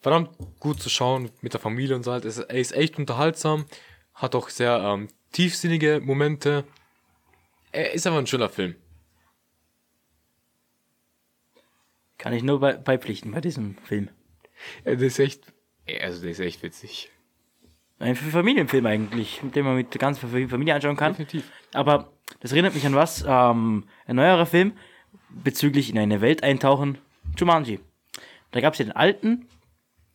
verdammt gut zu schauen mit der Familie und so halt. Er ist echt unterhaltsam, hat auch sehr ähm, tiefsinnige Momente. Er ist einfach ein schöner Film. Kann ich nur bei, beipflichten bei diesem Film. Ja, das ist echt, ja, also das ist echt witzig. Ein Familienfilm eigentlich, den man mit der ganzen Familie anschauen kann. Definitiv. Aber das erinnert mich an was? Ähm, ein neuerer Film bezüglich in eine Welt eintauchen. Jumanji. Da gab es ja den alten,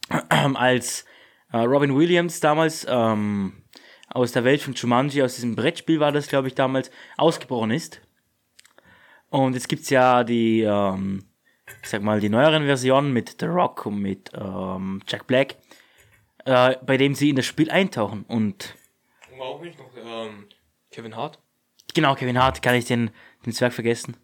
als äh, Robin Williams damals ähm, aus der Welt von Jumanji, aus diesem Brettspiel war das, glaube ich, damals, ausgebrochen ist. Und jetzt gibt's ja die, ähm, ich sag mal, die neueren Versionen mit The Rock und mit ähm, Jack Black, äh, bei dem sie in das Spiel eintauchen. Und Und auch nicht noch ähm, Kevin Hart? genau, Kevin Hart, kann ich den, den Zwerg vergessen.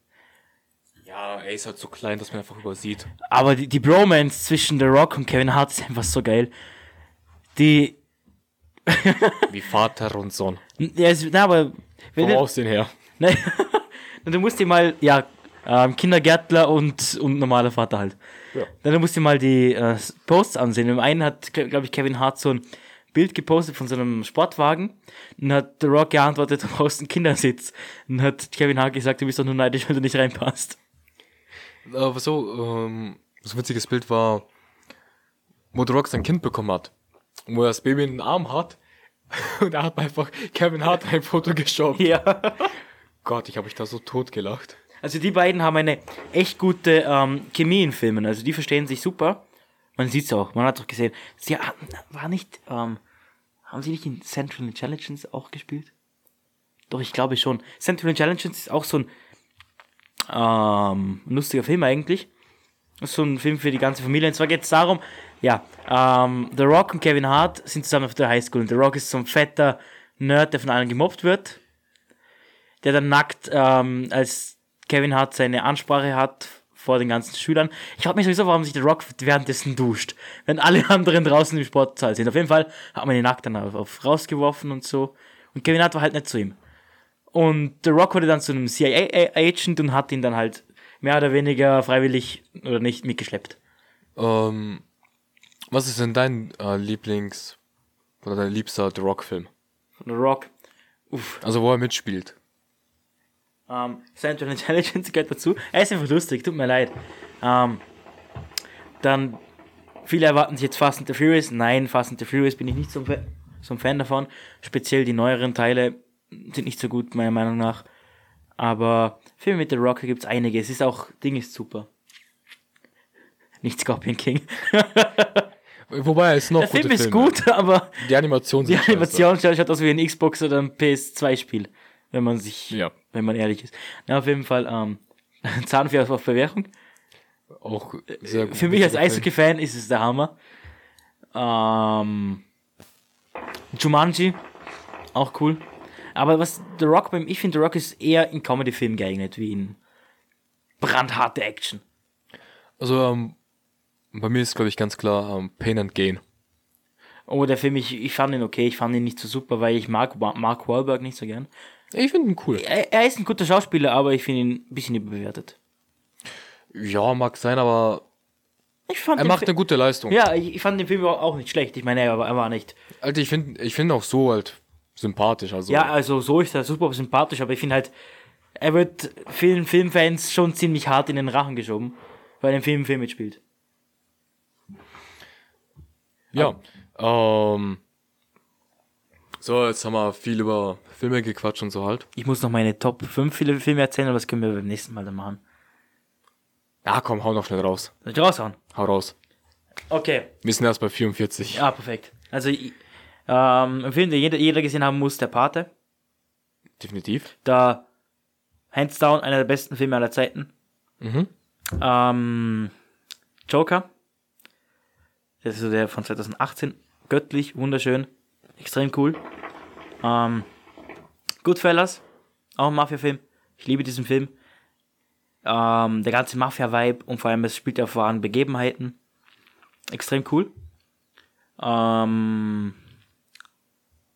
Ja, er ist halt so klein, dass man einfach übersieht. Aber die, die Bromance zwischen The Rock und Kevin Hart ist einfach so geil. Die, Wie Vater und Sohn. ja, es, na, aber, Vom Aussehen her. ne, du musst dir mal, ja, ähm, Kindergärtler und, und normaler Vater halt. Ja. Dann musst du mal die äh, Posts ansehen. Im einen hat, glaube ich, Kevin Hart so ein Bild gepostet von so einem Sportwagen und hat The Rock geantwortet, du brauchst einen Kindersitz. Und hat Kevin Hart gesagt, du bist doch nur neidisch, wenn du nicht reinpasst. Aber so, ähm, so ein witziges Bild war, wo The Rock sein Kind bekommen hat. Und wo er das Baby in den Arm hat. Und er hat einfach Kevin Hart ein Foto geschoben. Ja. Gott, ich habe mich da so tot gelacht. Also die beiden haben eine echt gute ähm, Chemie in Filmen. Also die verstehen sich super. Man sieht's auch, man hat doch gesehen. Sie ha- war nicht, ähm, haben sie nicht in Central Intelligence auch gespielt? Doch, ich glaube schon. Central Intelligence ist auch so ein ähm, lustiger Film eigentlich. Ist so ein Film für die ganze Familie. Und zwar geht es darum, ja, ähm, The Rock und Kevin Hart sind zusammen auf der Highschool. Und The Rock ist so ein fetter Nerd, der von allen gemobbt wird. Der dann nackt, ähm, als Kevin Hart seine Ansprache hat vor den ganzen Schülern. Ich frage mich sowieso, warum sich The Rock währenddessen duscht, wenn alle anderen draußen im Sportsaal sind. Auf jeden Fall hat man ihn nackt dann auf, auf rausgeworfen und so. Und Kevin Hart war halt nicht zu ihm. Und The Rock wurde dann zu einem CIA-Agent und hat ihn dann halt mehr oder weniger freiwillig oder nicht mitgeschleppt. Ähm, was ist denn dein äh, Lieblings- oder dein liebster The Rock-Film? The Rock. Uff. Also wo er mitspielt. Ähm, Central Intelligence gehört dazu. Er ist einfach lustig, tut mir leid. Ähm, dann, viele erwarten sich jetzt Fast and the Furious. Nein, Fast and the Furious bin ich nicht so so ein Fan davon. Speziell die neueren Teile sind nicht so gut, meiner Meinung nach. Aber Filme mit The Rock gibt's einige. Es ist auch, Ding ist super. Nicht Scorpion King. Wobei, es ist noch Der Film ist Filme. gut, aber Die Animation die. Animation schaut aus wie ein Xbox oder ein PS2-Spiel. Wenn man sich, Ja. wenn man ehrlich ist. Na, auf jeden Fall, ähm, Zahnfee auf Bewährung. Auch sehr gut. Für mich als. Eishockey-Fan ist es der Hammer. Ähm, Jumanji, auch cool. Aber was The Rock beim, ich finde, The Rock ist eher in Comedy-Filmen geeignet, wie in brandharte Action. Also, ähm, bei mir ist, glaube ich, ganz klar ähm, Pain and Gain. Oh, der Film, ich, ich fand ihn okay, ich fand ihn nicht so super, weil ich mag Mark Wahlberg nicht so gern. Ich finde ihn cool. Er, er ist ein guter Schauspieler, aber ich finde ihn ein bisschen überbewertet. Ja, mag sein, aber Ich fand er macht Fi- eine gute Leistung. Ja, ich, ich fand den Film auch nicht schlecht. Ich meine, er war, er war nicht. Alter, ich finde ich find auch so halt sympathisch. Also, Ja, also so ist er super sympathisch, aber ich finde halt, er wird vielen Filmfans schon ziemlich hart in den Rachen geschoben, weil er im Film Film mitspielt. ja. Ähm, so, jetzt haben wir viel über Filme gequatscht und so halt. Ich muss noch meine Top 5 viele Filme erzählen, aber das können wir beim nächsten Mal dann machen. Ja, komm, hau noch schnell raus. Soll ich raushauen? Hau raus. Okay. Wir sind erst bei 44. Ja, perfekt. Also, ich- ähm, ein Film, den jeder, jeder gesehen haben muss, der Pate. Definitiv. Da, hands down, einer der besten Filme aller Zeiten. Mhm. Ähm, Joker. Das ist so der von 2018. Göttlich, wunderschön, extrem cool. Ähm, Goodfellas, auch ein Mafia-Film. Ich liebe diesen Film. Ähm, der ganze Mafia-Vibe und vor allem es spielt auf wahren Begebenheiten. Extrem cool. Ähm,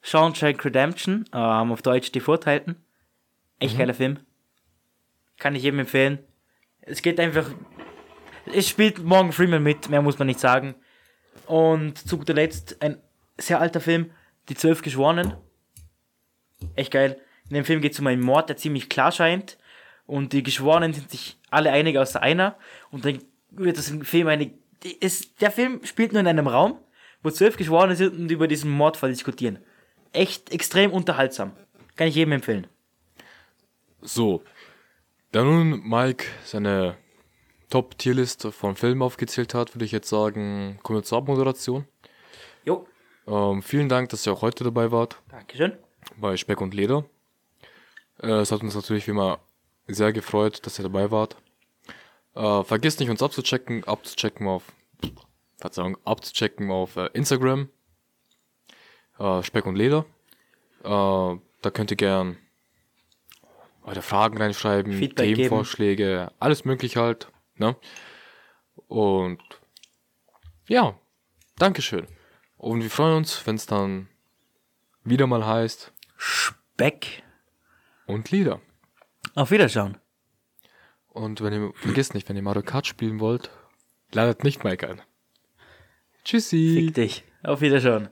Shawshank Redemption, ähm, auf Deutsch Die Vorteilten. Echt geiler Film. Kann ich jedem empfehlen. Es geht einfach. Es spielt Morgan Freeman mit, mehr muss man nicht sagen. Und zu guter Letzt ein sehr alter Film, Die Zwölf Geschworenen. Echt geil. In dem Film geht es um einen Mord, der ziemlich klar scheint. Und die Geschworenen sind sich alle einig außer einer. Und dann wird das im Film eine. Ist, der Film spielt nur in einem Raum, wo zwölf Geschworene sind und über diesen Mordfall diskutieren. Echt extrem unterhaltsam. Kann ich jedem empfehlen. So. Da nun Mike seine Top-Tierliste von Filmen aufgezählt hat, würde ich jetzt sagen, kommen wir zur Abmoderation. Jo, Ähm, vielen Dank, dass ihr auch heute dabei wart Dankeschön. Bei Speck und Leder. Äh, es hat uns natürlich wie immer sehr gefreut, dass ihr dabei wart. Äh, vergesst nicht, uns abzuchecken, abzuchecken auf, Verzeihung, abzuchecken auf äh, Instagram. Äh, Speck und Leder. Äh, da könnt ihr gern eure Fragen reinschreiben, Feedback geben. Themenvorschläge, alles möglich halt. Ne? Und ja, Dankeschön. Und wir freuen uns, wenn es dann wieder mal heißt Speck. und Lieder. Auf Wiederschauen. Und wenn ihr, vergesst nicht, wenn ihr Mario Kart spielen wollt, ladet nicht Mike ein. Tschüssi. Fick dich. Auf Wiederschauen.